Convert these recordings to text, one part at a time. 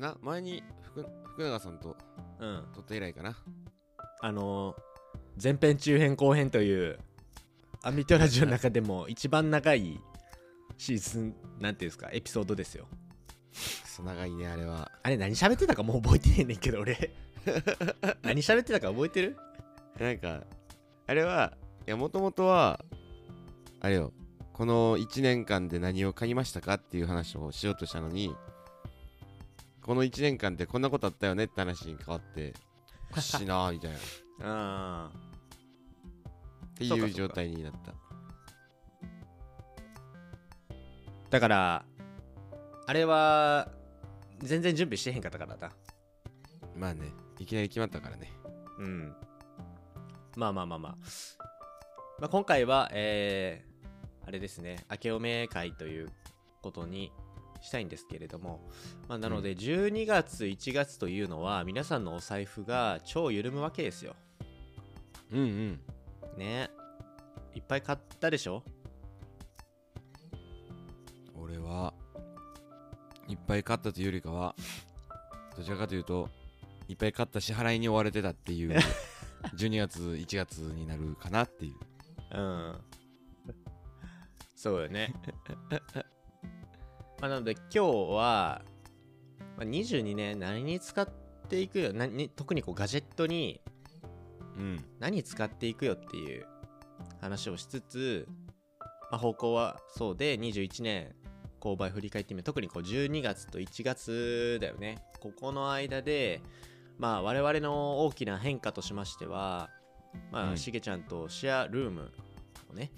かな？前に福福永さんとうん。撮った以来かな？あのー前編中編後編というアンビトラジオの中でも一番長いシーズンなんていうんですか？エピソードですよ。くそ長いねあれは。あれ何喋ってたかもう覚えてへんねんけど俺。何喋ってたか覚えてる？なんかあれはいやもともとはあれよこの1年間で何を買いましたかっていう話をしようとしたのにこの1年間でこんなことあったよねって話に変わっておかしいなーみたいな。っあてそうかそうかいう状態になった。だからあれは全然準備してへんかったからだまあねいきなり決まったからね。うん。まあまあまあまあ、まあ、今回はえー、あれですね。明けおめ会ということにしたいんですけれども、まあ、なので12月1月というのは皆さんのお財布が超緩むわけですよ。うんうん。ね。いっぱい買ったでしょ？俺はいっぱい買ったというよりかはどちらかというといっぱい買った支払いに追われてたっていう12月1月になるかなっていう。うん。そうよねまあなので今日は、まあ、22年何に使っていくよ何特にこうガジェットにうん。何使っていくよっていう話をしつつ、まあ、方向はそうで21年購買振り返ってみる特にこう12月と1月だよね。ここの間でまあ我々の大きな変化としましてはまうん。あしげちゃんとシェアルームをね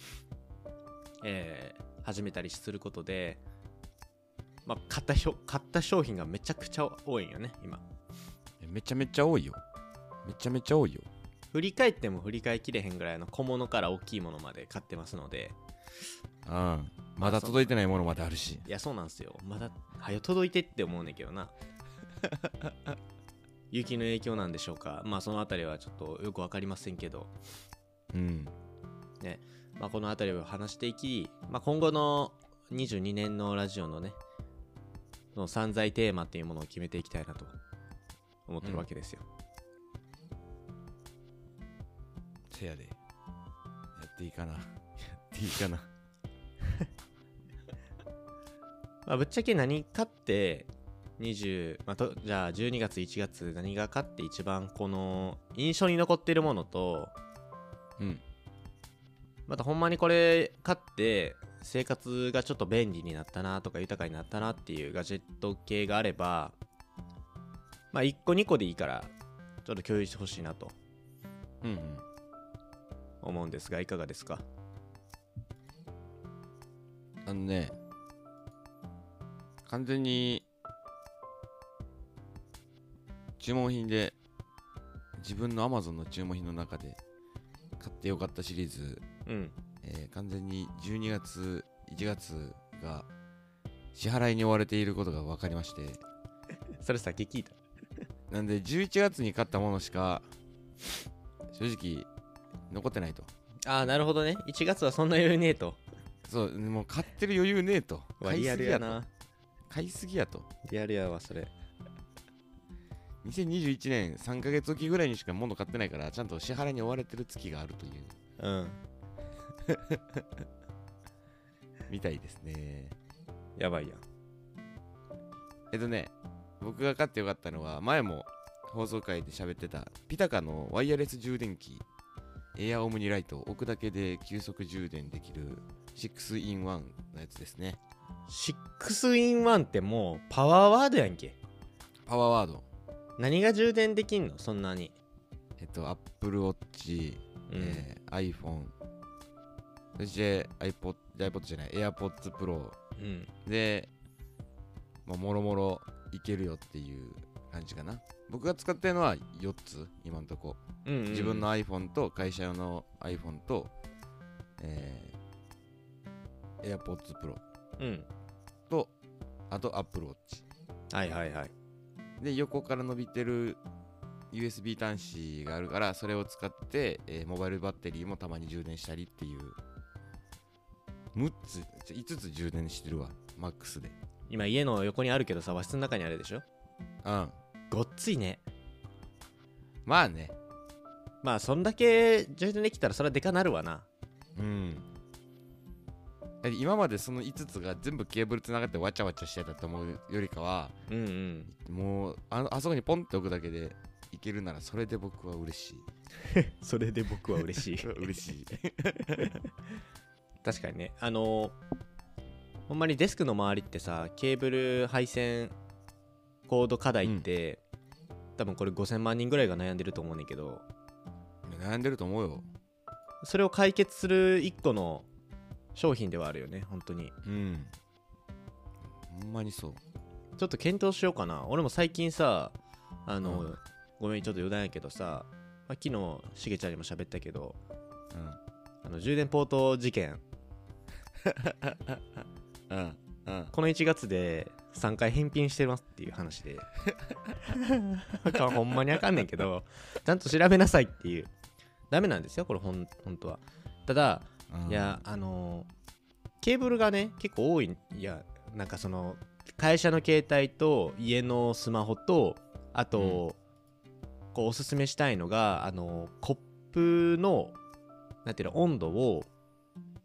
えー始めたりすることでまあ買った買った商品がめちゃくちゃ多いんよね今。めちゃめちゃ多いよ。めちゃめちゃ多いよ。振り返っても振り返りきれへんぐらいの小物から大きいものまで買ってますので。うん。まだ届いてないものまであるし。いやそうなんすよ。まだはよ届いてって思うねんけどな。雪の影響なんでしょうか。まあそのあたりはちょっとよく分かりませんけど、うん。まあ、このあたりを話していき、まあ、今後の22年のラジオのねその散財テーマっていうものを決めていきたいなと思ってるわけですよ、せやで。やっていいかな。やっていいかな。まあ、ぶっちゃけ何買って20、まあ、とじゃあ12月1月何が買って一番この印象に残ってるものとうん。またほんまにこれ買って生活がちょっと便利になったなとか豊かになったなっていうガジェット系があればまあ1個2個でいいからちょっと共有してほしいなと。うんうん。思うんですがいかがですか？あのね完全に注文品で自分の Amazon の注文品の中で買ってよかったシリーズ、うんえー完全に12月1月が支払いに追われていることが分かりまして。それさっき聞いた。なんで11月に買ったものしか正直残ってないと。ああなるほどね。1月はそんな余裕ねえと。そうもう買ってる余裕ねえと。買いわリアすぎやな買いすぎやと。リアルやわそれ。2021年3ヶ月おきぐらいにしか物買ってないからちゃんと支払いに追われてる月があるという。うん みたいですね。やばいやん。えっとね僕が買ってよかったのは前も放送回で喋ってたピタカのワイヤレス充電器エアオムニライト置くだけで急速充電できる 6in1 のやつですね。6 in 1ってもうパワーワードやんけ。パワーワード。何が充電できんの？そんなに。えっと Apple Watch、うん、えー iPhone そして iPod, iPod じゃない AirPods Pro うんで、まあ、もろもろいけるよっていう感じかな。僕が使ってるのは4つ、今んとこ。うんうん自分の iPhone と会社用の iPhone と、えー、AirPods Pro うんと、あと Apple Watch。はいはいはいで、横から伸びてる USB 端子があるから、それを使って、えーモバイルバッテリーもたまに充電したりっていう、6つ、5つ充電してるわ、マックスで。今家の横にあるけどさ和室の中にあるでしょ？うん。ごっついね。まあね。まあそんだけ充電できたらそれはでかなるわな。うん。今までその5つが全部ケーブルつながってわちゃわちゃしてたと思うよりかはうんうん。もうあのあそこにポンって置くだけでいけるならそれで僕は嬉しい。それで僕は嬉しい。嬉しい 確かにね。あのほんまにデスクの周りってさケーブル配線コード課題って、多分これ5000万人ぐらいが悩んでると思うねんけど。悩んでると思うよ。それを解決する一個の商品ではあるよね本当に。うん。ほんまにそう。ちょっと検討しようかな。俺も最近さあの、うん。ごめんちょっと余談やけどさ、まあ、昨日しげちゃんにも喋ったけどうん。あの充電ポート事件うん。うん。この1月で3回返品してますっていう話で。ほんまにあかんねんけどちゃんと調べなさいっていう。ダメなんですよこれほん本当は。ただうん。いやあのーケーブルがね結構多い。いやなんかその会社の携帯と家のスマホとあと、こうおすすめしたいのがあのーコップのなんていうの温度を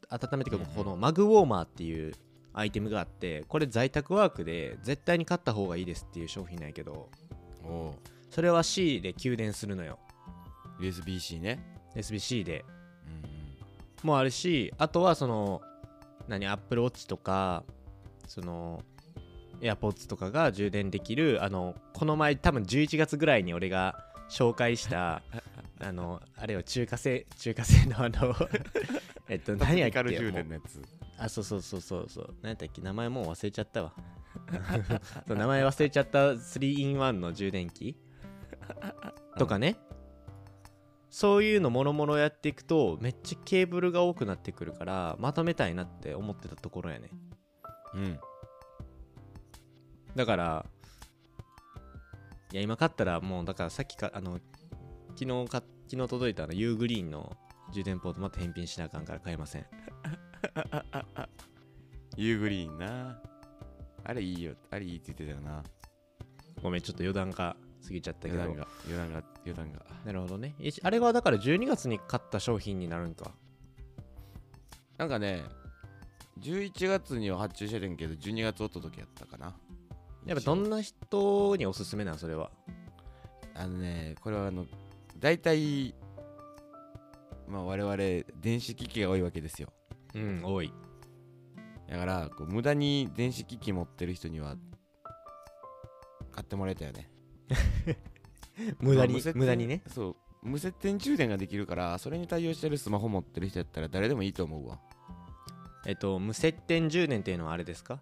温めてくるこのマグウォーマーっていうアイテムがあってこれ在宅ワークで絶対に買った方がいいですっていう商品なんやけどそれは C で給電するのよ。USB-C ね。SBC で。うんもあるしあとはその何 Apple Watch とかその AirPods とかが充電できるあのこの前多分11月ぐらいに俺が紹介した あのあれよ中華製中華製のあのえっと うん何やっけ？タクティカル充電ものやつ。うあそうそうそうそうそう。何やったっけ？名前もう忘れちゃったわ。名前忘れちゃった 3in1 の充電器？とかね。そういうのもろもろやっていくとめっちゃケーブルが多くなってくるからまとめたいなって思ってたところやね。うん。だからいや今買ったらもうだからさっきかあの昨日か昨日届いたあのユーグリーンの充電ポートまた返品しなあかんから買えません。ユーグリーンな。あれいいよ。あれいいって言ってたよな。ごめんちょっと余談が過ぎちゃったけど。余談が余談が余談が。なるほどね。えあれはだから12月に買った商品になるんか。なんかね11月には発注しててんけど12月お届けやったかな。やっぱどんな人におすすめなんそれは？あのねこれはあの大体まあ我々電子機器が多いわけですよ。うん多い。だからこう無駄に電子機器持ってる人には買ってもらえたよね。無駄にまあ無駄にね。そう。無接点充電ができるからそれに対応してるスマホ持ってる人やったら誰でもいいと思うわ。えっと無接点充電っていうのはあれですか？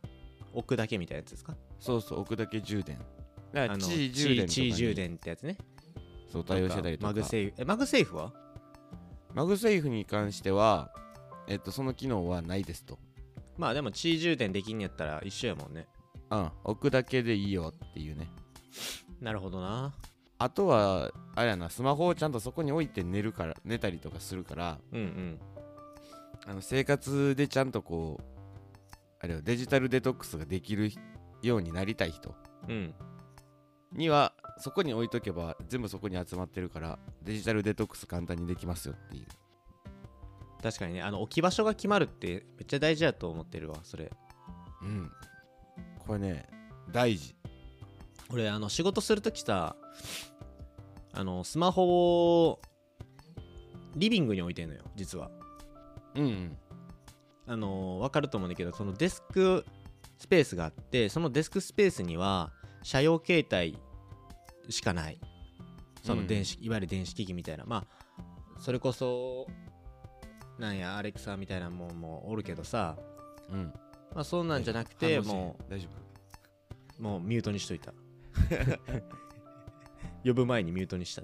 置くだけみたいなやつですか？そうそう置くだけ充電。だからあの地位充電とかに。 Qi 充電ってやつね。そう対応してたりとか MagSafe え MagSafe は？ MagSafe に関してはえっとその機能はないですと。まあでも地位充電できんやったら一緒やもんね。うん。置くだけでいいよっていうね。なるほどな。あとはあれやなスマホをちゃんとそこに置いて寝るから寝たりとかするからうんうん。あの生活でちゃんとこうあれよデジタルデトックスができるようになりたい人。うんにはそこに置いとけば全部そこに集まってるからデジタルデトックス簡単にできますよっていう。確かにね。あの置き場所が決まるってめっちゃ大事だと思ってるわそれ。うん。これね大事。俺あの仕事するときさあのスマホをリビングに置いてんのよ実は。うんうん。あの分かると思うんだけどそのデスクスペースがあってそのデスクスペースには車用携帯しかない。その電子、いわゆる電子機器みたいな。まあそれこそなんやアレクサみたいなもんもおるけどさ。うん。まあそんなんじゃなくても大丈うもうミュートにしといた。呼ぶ前にミュートにした。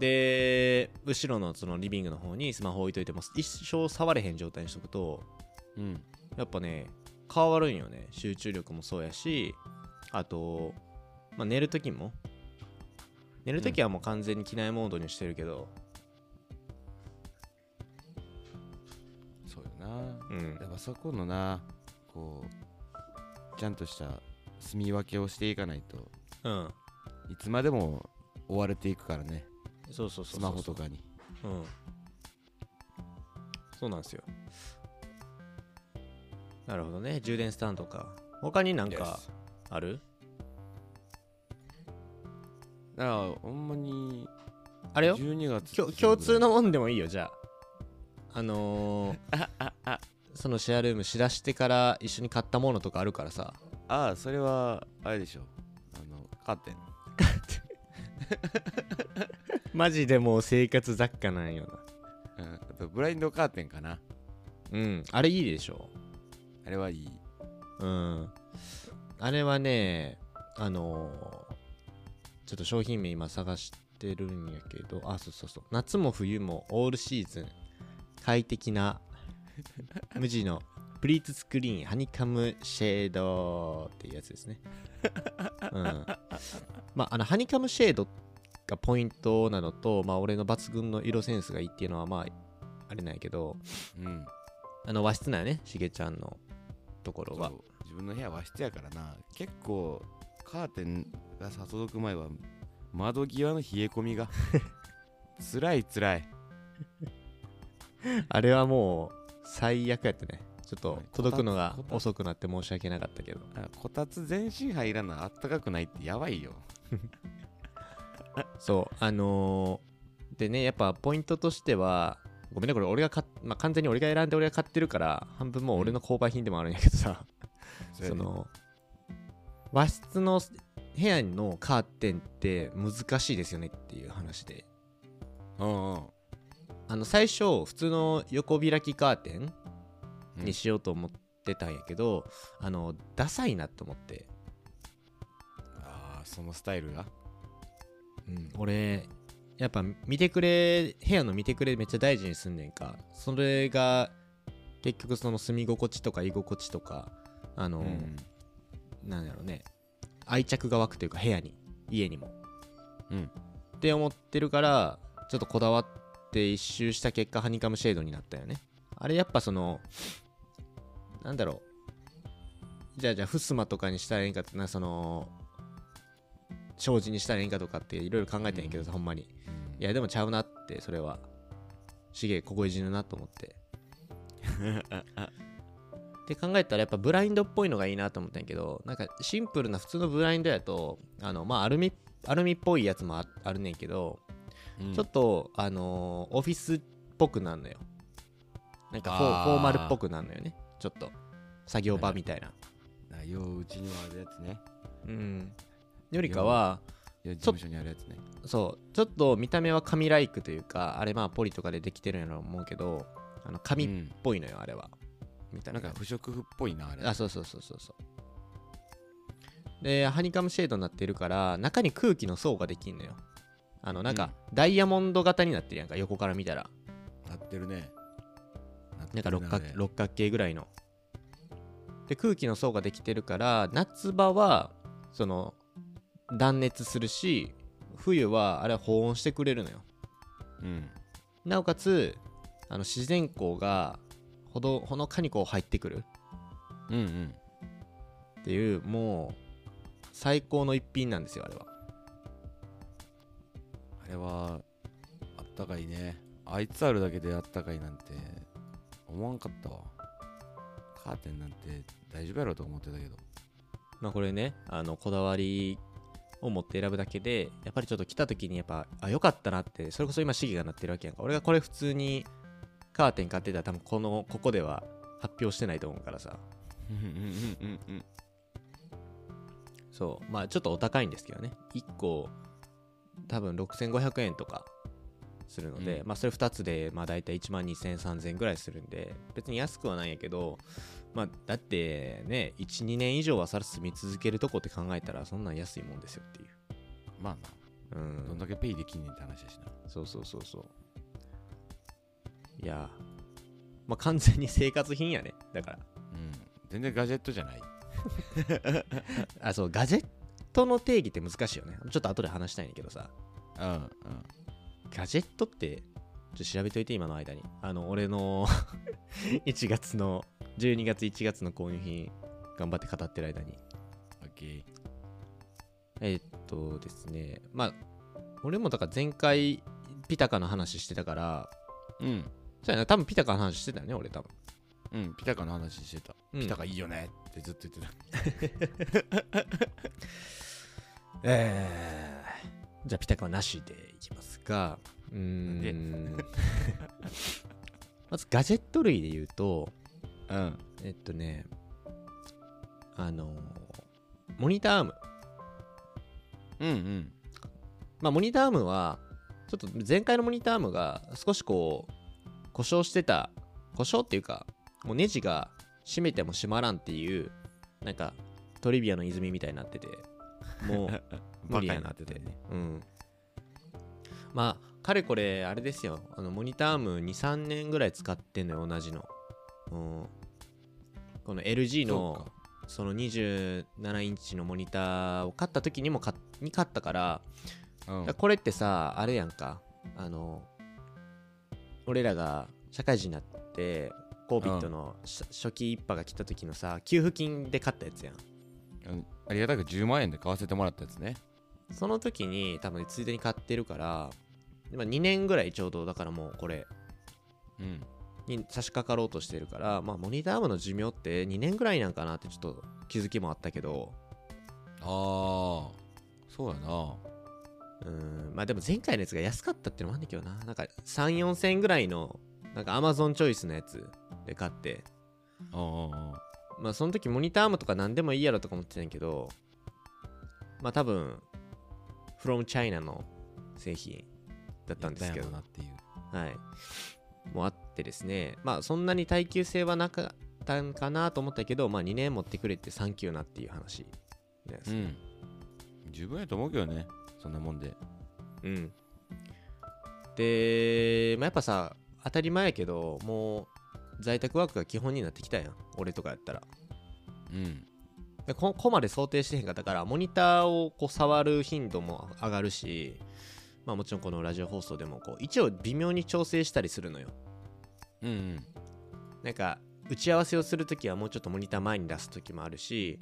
で後ろのそのリビングの方にスマホ置いといても一生触れへん状態にしとくと夫うん。やっぱね変わるんよね。集中力もそうやしあと、まあ、寝るときも寝るときはもう完全に機内モードにしてるけどそうよな。うん。やっぱそこのなこうちゃんとした住み分けをしていかないとうん。いつまでも追われていくからね。そうそうそうそう。スマホとかに。うん。そうなんですよ。なるほどね。充電スタンドか。他になんか Yes ある？だからほんまに。あれよ？12月きょ共通のもんでもいいよじゃあ。あのー、そのシェアルームしだしてから一緒に買ったものとかあるからさ。ああそれはあれでしょ。あのカーテンマジでもう生活雑貨なんようんあとブラインドカーテンかなな。うんあれいいでしょ。あれはいい。うんあれはねあのーちょっと商品名今探してるんやけどあそうそうそう。夏も冬もオールシーズン快適な 無地のプリーツスクリーンハニカムシェードっていうやつですね。うん。まああのハニカムシェードがポイントなのとまあ俺の抜群の色センスがいいっていうのはまああれなんやけどうん。あの和室なんやねしげちゃんのところは。自分の部屋和室やからな。結構カーテンがさ届く前は窓際の冷え込みが つらいつらい。あれはもう最悪やったね。ちょっとはい。届くのが遅くなって申し訳なかったけど。あこたつ全身入らなあったかくないってやばいよ。そう、あのーでね、やっぱポイントとしては、ごめんね、これ俺が買っ、まあ、完全に俺が選んで俺が買ってるから、半分もう俺の購買品でもあるんやけどさ、その、和室の部屋のカーテンって難しいですよねっていう話で。うんうんあの、最初、普通の横開きカーテンうんにしようと思ってたんやけど、あの、ダサいなと思って。ああそのスタイルが？うん、俺やっぱ見てくれ部屋の見てくれめっちゃ大事にすんねんか。それが結局その住み心地とか居心地とかあの、うん。なんだろうね。愛着が湧くというか部屋に家にも。うん。って思ってるからちょっとこだわって一周した結果ハニカムシェードになったよね。あれやっぱそのなんだろう。じゃあじゃあフスマとかにしたらいいんかってなその障子にしたらいいんかとかっていろいろ考えてんやけどさ、ほんまに。いやでもちゃうなってそれは。しげ凍え死ぬなと思って。って考えたらやっぱブラインドっぽいのがいいなと思ったんやけどなんかシンプルな普通のブラインドやとあのまあアルミアルミっぽいやつもああるねんけど、うん。ちょっとあのーオフィスっぽくなるのよ。なんかフォあー。マルっぽくなるのよね。ちょっと。作業場みたいな、あよううちにもあるやつね。うんよりかは事務所にあるやつね。そう。ちょっと見た目は紙ライクというかあれまあポリとかでできてるんやろう思うけどあの紙っうんぽいのよあれは。みたいな。んなか不織布っぽいなあれ。あそうそうそうそうそう。でハニカムシェードになってるから中に空気の層ができんのよ。あのなんか、ダイヤモンド型になってるやんか横から見たら。なってるね。なんか六角六角形ぐらいの。で空気の層ができてるから夏場はその断熱するし冬はあれは保温してくれるのよ。うん。なおかつあの自然光がほどほのかにこう入ってくる。うんうん。っていうもう最高の一品なんですよあれは。あれはあったかいね。あいつあるだけであったかいなんて思わんかったわ。カーテンなんて大丈夫やろうと思ってたけど。まあこれねあのこだわりを持って選ぶだけでやっぱりちょっと来た時にやっぱあ良かったなってそれこそ今シゲがなってるわけやんか。俺がこれ普通にカーテン買ってたら多分このここでは発表してないと思うからさ。そう。まあちょっとお高いんですけどね。1個多分6500円とかするので、うん。まあそれ2つでまあ大体1万2000、3000円ぐらいするんで別に安くはないんやけどまあだってね12年以上はさら住み続けるとこって考えたらそんなん安いもんですよっていう。まあなうん。どんだけペイできんねんって話やしな。そうそうそうそう。いやまあ完全に生活品やね。だから。うん。全然ガジェットじゃない。あそうガジェットの定義って難しいよね。ちょっと後で話したいんだけどさ。うんうんガジェットってちょっと調べといて今の間に。あの俺の 1月の12月1月の購入品頑張って語ってる間に。オッケー。えーっとですね。まあ俺もだから前回ピタカの話してたからうん。そうやな。多分ピタカの話してたよね俺多分。うんピタカの話してた、うん。ピタカいいよねってずっと言ってた。えー、じゃあピタカはなしでいきますがうーん。まずガジェット類で言うとうん。えっとねあのモニターアーム。うんうん。まあモニターアームはちょっと前回のモニターアームが少しこう故障してた故障っていうかもうネジが閉めても閉まらんっていうなんかトリビアの泉みたいになっててもう 無理やなっになってね。うん。まあかれこれあれですよ。あのモニターアーム23年ぐらい使ってんのよ同じの、うん、この LG のその27インチのモニターを買った時にも買っに買ったからうん。らこれってさあれやんか。あの俺らが社会人になって COVID のし初期一波が来た時のさ給付金で買ったやつやん。うんありがたく10万円で買わせてもらったやつね。その時に多分ついでに買ってるから今2年ぐらいちょうどだからもうこれうん。に差し掛かろうとしてるからまあモニターアームの寿命って2年ぐらいなんかなってちょっと気づきもあったけど。ああそうやな。うーん。まあでも前回のやつが安かったっていうのもあんねんけどな。なんか3 4千円ぐらいのなんか Amazon チョイスのやつで買って。ああまあその時モニターアームとか何でもいいやろとか思ってたんやけどまあ多分 from China の製品だったんですけど。はい。もあってですね。まあそんなに耐久性はなかったんかなと思ったけどまあ2年持ってくれてサンキューなっていう話。ですねうん。十分やと思うけどね。そんなもんで。うん。で、まあ、やっぱさ、当たり前やけど、もう在宅ワークが基本になってきたやん。俺とかやったら。うんでここまで想定してへんかったから、モニターをこう触る頻度も上がるし、まあもちろんこのラジオ放送でもこう一応微妙に調整したりするのよ。うんうんなんか打ち合わせをするときはもうちょっとモニター前に出すときもあるし、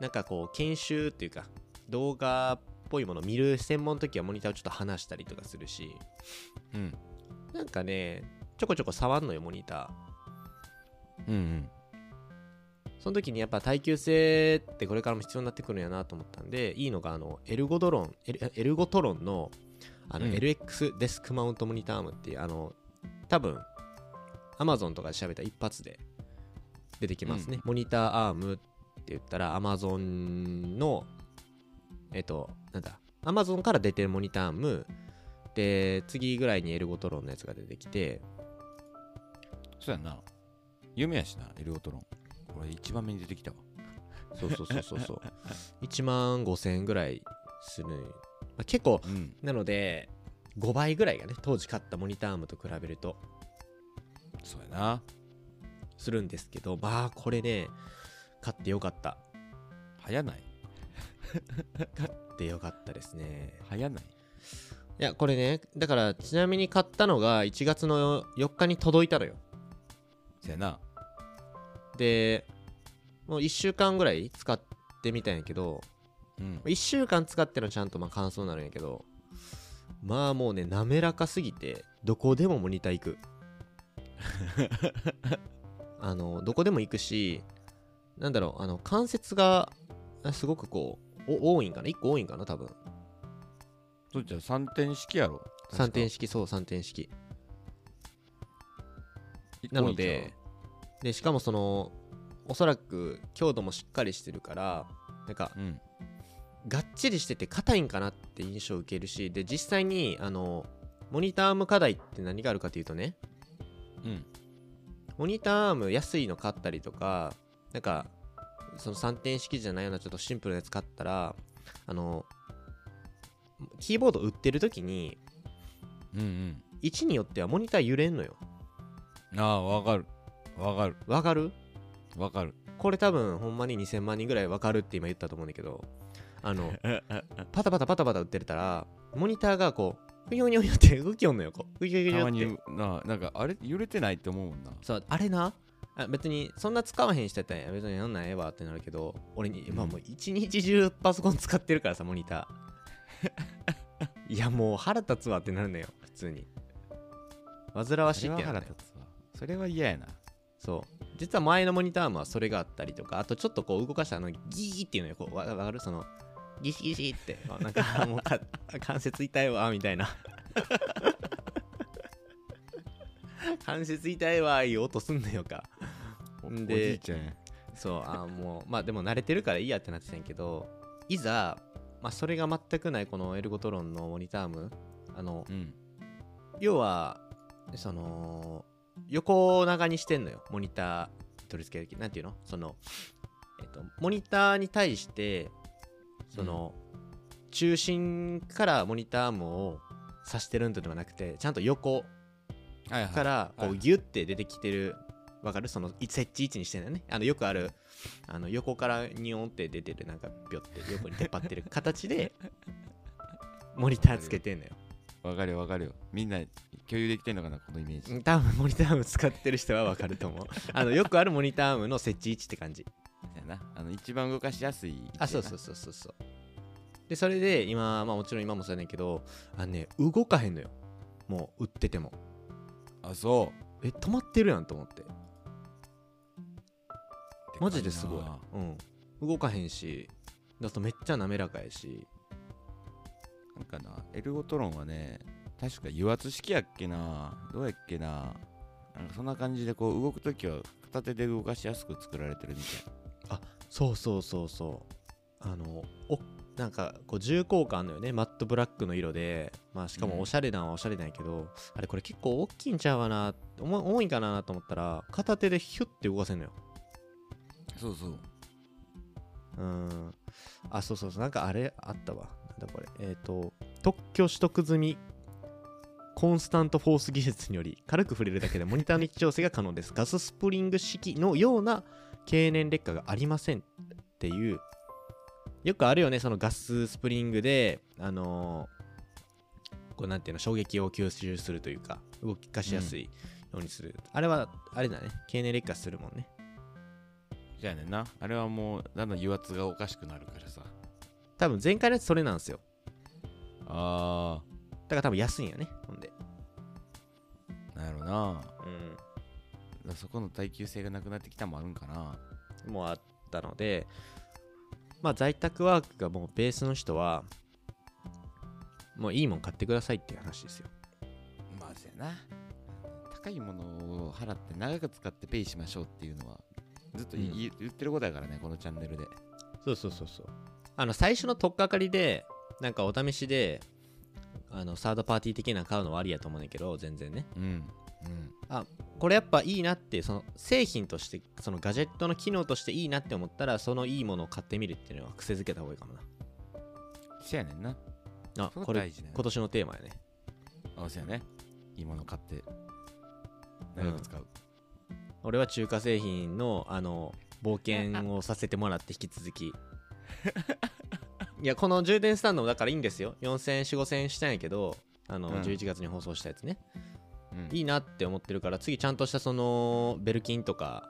なんかこう研修っていうか動画っぽいものを見る専門のときはモニターをちょっと離したりとかするし、うんなんかね、ちょこちょこ触んのよ、モニター。うんうん。その時にやっぱ耐久性ってこれからも必要になってくるんやなと思ったんで、いいのがあの、エルゴドロン、エルエルゴトロンのあの、うん。LX デスクマウントモニターアームっていう、あの、多分、Amazon とかで調べたら一発で出てきますね。モニターアームって言ったら Amazon の、えっと、なんだ、Amazon から出てるモニターアーム、で、次ぐらいにエルゴトロンのやつが出てきて、そうやな有名やしなエルゴトロンこれ一番目に出てきたわそうそうそうそうそう。1万5000円ぐらいする。まあ、結構、うんなので、5倍ぐらいがね、当時買ったモニターアームと比べるとそうやなするんですけど、まあ、これね、買ってよかった。早ない？買ってよかったですね。早ない？いや、これね、だから、ちなみに買ったのが1月の4日に届いたのよ。そうやなで、もう1週間ぐらい使ってみたんやけど、うん1週間使ってのちゃんとまあ感想になるんやけど、まあもうね、滑らかすぎて、どこでもモニター行く。あの、どこでも行くし、なんだろう、あの、関節が、あすごくこう、お多いんかな ?1 個多いんかな多分。そっちは3点式やろ3点式、そう、3点式。なので、で、しかもその、おそらく強度もしっかりしてるから、なんか、うん。がっちりしてて硬いんかなって印象を受けるしで実際にあのモニターアーム課題って何があるかというとねうん。モニターアーム安いの買ったりとかなんかその3点式じゃないようなちょっとシンプルなやつ買ったらあのキーボード売ってる時にうんうん。位置によってはモニター揺れんのよ。ああわかるわかる。わかる？わかる。これ多分ほんまに2000万人ぐらいわかるって今言ったと思うんだけどあの パタパタパタパタ打ってたらモニターがこうふにょふにょふにょって 動きよんのよこう。ふにょふにょたまふにょって。にななんかあれ揺れてないって思うもんな。そうあれな？あ別にそんな使わへん人やったら別にやんないええわってなるけど俺に、うん。まあもう一日中パソコン使ってるからさモニター。いやもう腹立つわってなるのよ普通に。煩わしいってなるのよ。腹立つわ。それは嫌やなそう。実は前のモニターアームはそれがあったりとかあとちょっとこう動かしたあのギーっていうのよこうわわかる？そのギシギシってあなんかもうか 関節痛いわみたいな。関節痛いわいい音すんのよか。でそうあもうまあでも慣れてるからいいやってなってたんやけどいざ、まあ、それが全くないこのエルゴトロンのモニタームあのうん。要はその横長にしてんのよ。モニター取り付ける時なんていうの？そのえっとモニターに対してその、中心からモニターアームを指してるんではなくてちゃんと横からこはい。うギュッて出てきてるわかる？そのい設置位置にしてんだよね。あのよくあるあの横からニョンって出てるなんかピョって横に出っ張ってる形で モニターつけてんのよわかるよわかるよ。みんな共有できてんのかなこのイメージ。うん多分モニターアーム使ってる人はわかると思う。あのよくあるモニターアームの設置位置って感じ。やな。あの一番動かしやすいあそうそうそうそうそう。でそれで今まあもちろん今もそうやねんけどあのね動かへんのよ。もう売ってても。あそえ止まってるやんと思って。うマジですごい。うん。動かへんし。だとめっちゃ滑らかやしなんかなエルゴトロンはね確か油圧式やっけなどうやっけななんかそんな感じでこう動くときは片手で動かしやすく作られてるみたい。そうそうそうそう。あのおなんかこう重厚感あんのよねマットブラックの色で。まあしかもおしゃれなんはおしゃれなんやけど、あれこれ結構大きいんちゃうかな重重いんかなと思ったら片手でヒュッて動かせんのよ。そうそう。うん。あそうそうそう。なんかあれあったわだこれ。えっ、と特許取得済みコンスタントフォース技術により軽く触れるだけでモニターの位置調整が可能です。ガススプリング式のような経年劣化がありませんっていう。よくあるよねそのガススプリングであのーこうなんていうの衝撃を吸収するというか動かしやすいようにする、あれはあれだね。経年劣化するもんね。じゃあねな。あれはもうだんだん油圧がおかしくなるからさ。多分前回のやつそれなんですよ。あだから多分安いんやねほんで。ーなるほどな。うんそこの耐久性がなくなってきたもあるんかな。もあったので、まあ在宅ワークがもうベースの人は、もういいもん買ってくださいっていう話ですよ。まあそうやな。高いものを払って長く使ってペイしましょうっていうのはずっと言ってることやからねこのチャンネルで。そうそうそうそう。あの、最初の取っかかりで、なんかお試しで、あの、サードパーティー的なの買うのはありやと思うねんけど、全然ね。うんうん。これやっぱいいなって、その製品として、そのガジェットの機能としていいなって思ったら、そのいいものを買ってみるっていうのは癖づけた方がいいかもそうやねんな。な。あ、そここれ、今年のテーマやね。あそうやね。いいもの買って。長く使う、俺は中華製品のあの冒険をさせてもらって引き続き いやこの充電スタンドもだからいいんですよ。4000円4 5000円したんやけどあの、うん。11月に放送したやつね。うん。いいなって思ってるから次ちゃんとしたそのベルキンとか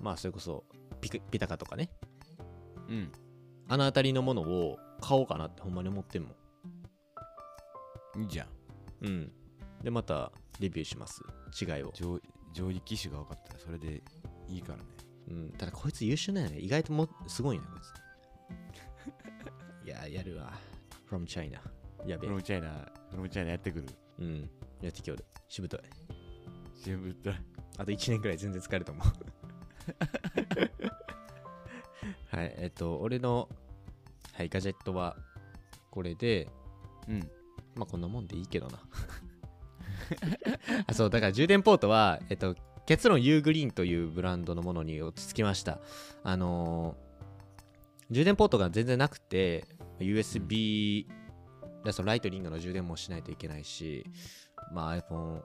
まあそれこそピクピタカとかね。うん。あの辺りのものを買おうかなってほんまに思ってんもん。いいじゃん。うん。でまたレビューします。違いを。上上位機種が分かったらそれでいいからね。うん、ただこいつ優秀なんやね。意外ともすごいな、こいつ。いや、やるわ。from China。やべえフロ。ムチャイナフロムチャイナやってくるうん。やってきよる。しぶとい。新聞とあと1年くらい全然使えると思う。はい、えっと、俺の、はい、ガジェットは、これで、うんまあこんなもんでいいけどな。あそう、だから充電ポートは、えっと、結論 U グリーンというブランドのものに落ち着きました。あのー充電ポートが全然なくて、USB、だそのライトニングの充電もしないといけないし、まあ iPhone、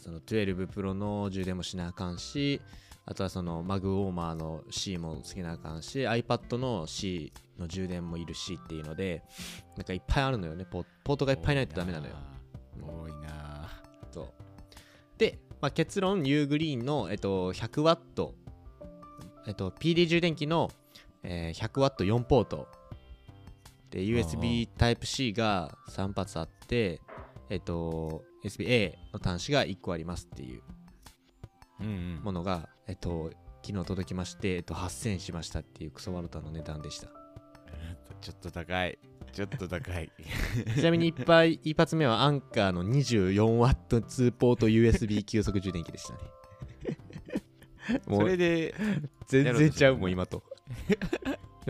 その12 Pro の充電もしなあかんし、あとはそのマグウォーマーの C もつけなあかんし、iPad の C の充電もいるしっていうので、なんかいっぱいあるのよね。ポポートがいっぱいないとダメなのよ。多いなそう。で、まあ、結論 U グリーンの、えっと、100W、えっと、PD 充電器の、えー 100W4 ポート。で USB Type-C が3発あってえっと USB-A の端子が1個ありますっていううんうん。ものが、えっと、昨日届きまして、えっと、8000円しましたっていうクソワルタの値段でした。ちょっと高い。ちょっと高い。ちなみにいっぱい一発目はアンカーの 24W2 ポート USB 急速充電器でしたね。もそうれで全然ちゃうもん今と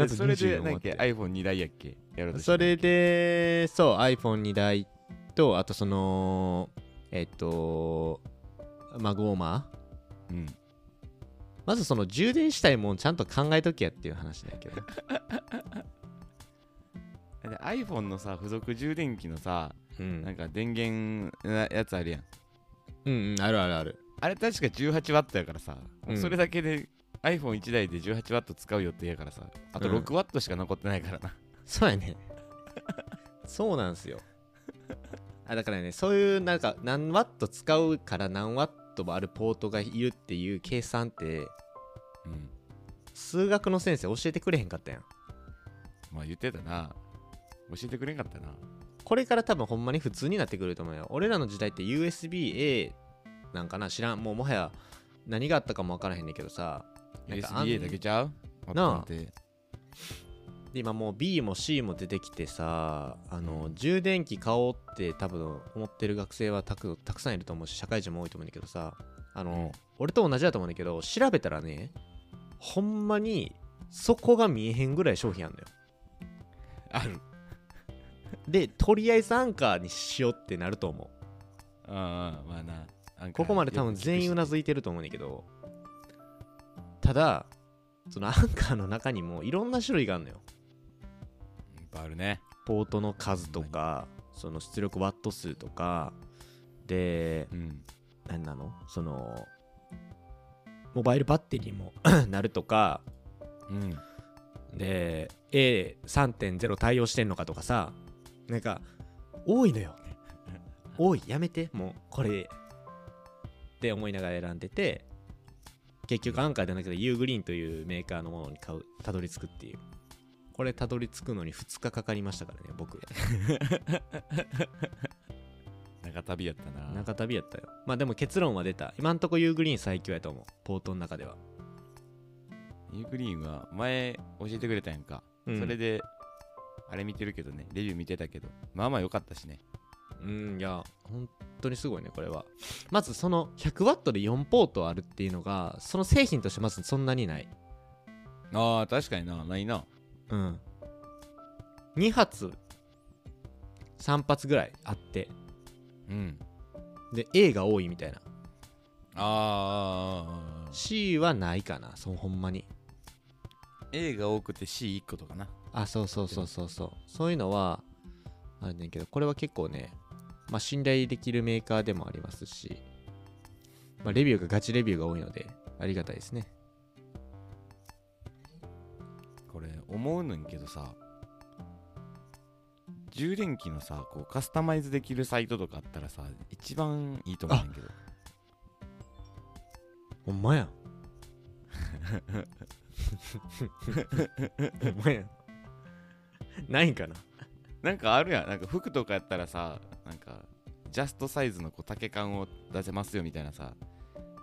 それで24なんだっけ？iPhone2 台やっけ？やろうとそれでそう iPhone2 台とあとそのえっとまあゴーマー。うん。まずその充電したいもんちゃんと考えときやっていう話だけど。で iPhone のさ付属充電器のさうん。なんか電源なやつあるやん。うんうんあるあるある。あれ確か 18W やからさ、うん。それだけで iPhone1 台で 18W 使う予定やからさ。あとうん。6W しか残ってないからな、そうやね。そうなんすよ。あだからねそういうなんか何ワット使うから何ワットもあるポートがいるっていう計算ってうん。数学の先生教えてくれへんかったやん。まあ言ってたな。教えてくれんかったな。これから多分ほんまに普通になってくると思うよ。俺らの時代って USB-A なんかな？知らん。もうもはや何があったかも分からへんねんけどさなんかあん USB-A だけちゃう？なあ。で今もう B も C も出てきてさあの充電器買おうって多分思ってる学生はたくたくさんいると思うし社会人も多いと思うんだけどさあの、うん。俺と同じだと思うんだけど調べたらねほんまにそこが見えへんぐらい商品あんだよ。ある。でとりあえずアンカーにしようってなると思う。うんうんまあな。ここまで多分全員うなずずいてると思うんだけどただそのアンカーの中にもいろんな種類があるのよ。いっぱいあるね。ポートの数とかその出力ワット数とかでうん。何なの？そのモバイルバッテリーも なるとかうん。で A3.0 対応してんのかとかさなんか多いのよ。多い。やめて。もうこれ。って思いながら選んでて結局アンカーじゃなくて U グリーンというメーカーのものに買うたどり着くっていう。これたどり着くのに2日かかりましたからね僕。長旅やったな。中旅やったよ。まあでも結論は出た。今んとこ U グリーン最強やと思う。ポートの中では、ユーグリーンは前教えてくれたやんか、うん。それであれ見てるけどね。レビュー見てたけど。まあまあ良かったしねうんいや本当にすごいねこれは。まずその 100W で4ポートあるっていうのがその製品としてまずそんなにない。ああ確かにな。ないな。うん。2発3発ぐらいあって。うん。で A が多いみたいな。あーあーあー C はないかなそうほんまに。A が多くて C1 個とかな。あそうそうそうそうそう。そういうのはあるねんけどこれは結構ねまあ信頼できるメーカーでもありますしまあレビューがガチレビューが多いのでありがたいですね。これ思うねんけどさ充電器のさこうカスタマイズできるサイトとかあったらさ一番いいと思うねんけど。ほんまやん。ほんまやん。ないんかな。なんかあるやん。なんか服とかやったらさジャストサイズのこう丈感を出せますよみたいなさ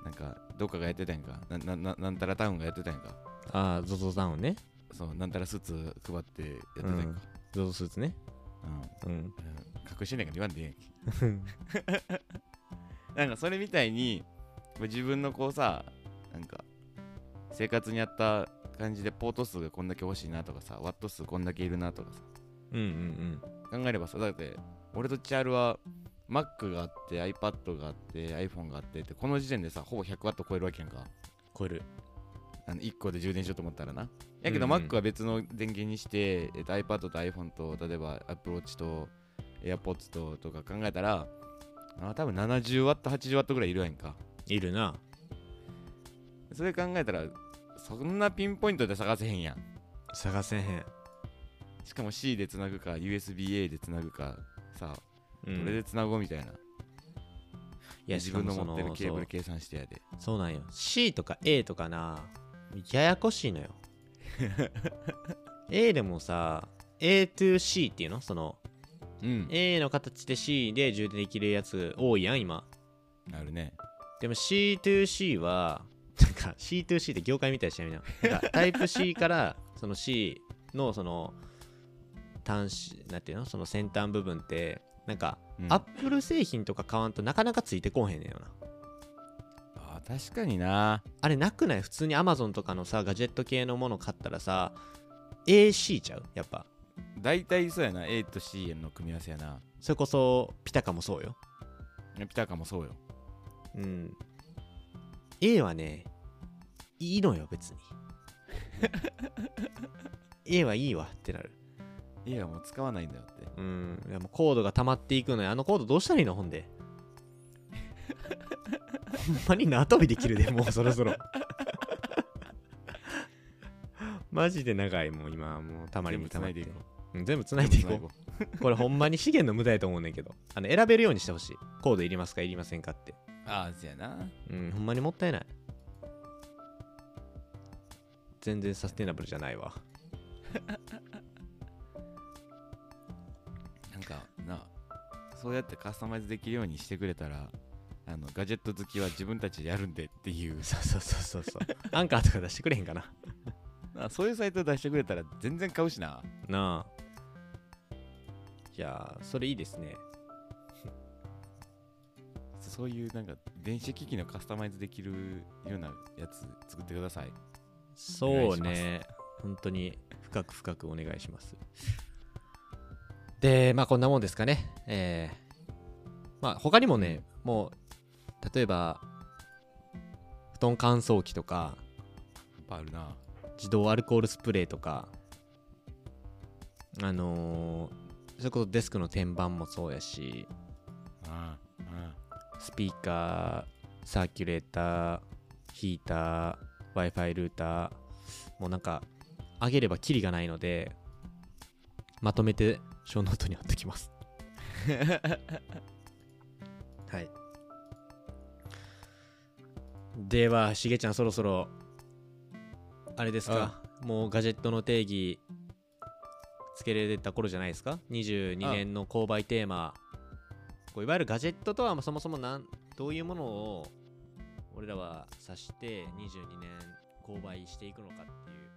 なんかどっかがやってたやんか。ななななんたらタウンがやってたやんか。ああ ZOZO ダウンね。そうなんたらスーツ配ってやってたやんか、ZOZO スーツね。うん。うん。うん。隠してんねんから言わんでええやん。け なんかそれみたいに自分のこうさなんか生活に合った感じでポート数がこんだけ欲しいなとかさワット数こんだけいるなとかさ。うんうん考えればさだって俺とチャールは Mac があって iPad があって iPhone があってってこの時点でさほぼ 100W 超えるわけやんか。超える。あの1個で充電しようと思ったらな。やけど Mac は別の電源にして、えっと iPad と iPhone と例えば Apple Watch と AirPods ととか考えたらあ多分 70W、80W ぐらいいるやんか。いるな。それ考えたらそんなピンポイントで探せへんやん。探せへん、しかも C でつなぐか USB-A でつなぐかさうん。これでつなごうみたいな、いいや自分の持ってるケーブル計算してやで。そうなんよ。C とか A とかなややこしいのよ。A でもさ A to C っていうの？そのうん。A の形で C で充電できるやつ多いやん今。なるね。でも C to C は なんか C to C って業界みたいでしたよみんなタイプ C から その C のその端子なんていうの？その先端部分ってなんか、うん。アップル製品とか買わんとなかなかついてこうへんねんよな。あー確かにな。あれなくない？普通に Amazon とかのさガジェット系のもの買ったらさ AC ちゃう？やっぱ。大体そうやな。A と C の組み合わせやな。それこそピタカもそうよ。ピタカもそうよ。うん。A はねいいのよ別に。A はいいわってなる A はもう使わないんだよって。うん。いやもうコードが溜まっていくのよ。あのコードどうしたらいいの？ほんで。ほんまに縄跳びできるで もうそろそろ。マジで長いもう今。もうたまりにたまって全部繋いでいこう。ん全部つないでいこ全部う。これほんまに資源の無駄やと思うねんけど。あの選べるようにしてほしい。コードいりますかいりませんかって。ああそうやな。うんほんまにもったいない。全然サステナブルじゃないわ そうやってカスタマイズできるようにしてくれたらあのガジェット好きは自分たちでやるんでっていう。そうそうそうそうそう。アンカーとか出してくれへんかな。あそういうサイト出してくれたら全然買うしな。なあ。いやーそれいいですね。そういうなんか電子機器のカスタマイズできるようなやつ作ってください。そうね。本当に深く深くお願いしますでまあこんなもんですかね。えー、まあ他にもねもう例えば布団乾燥機とかあるな。自動アルコールスプレーとか。あのーそれこそデスクの天板もそうやし。あスピーカーサーキュレーターヒーター Wi-Fi ルーター。もうなんか上げればキリがないのでまとめてショーノートに貼ってきます。はい。ではしげちゃんそろそろあれですか？もうガジェットの定義つけれた頃じゃないですか？22年の購買テーマ。こういわゆるガジェットとはまあそもそもなんどういうものを俺らは指して22年購買していくのかっていう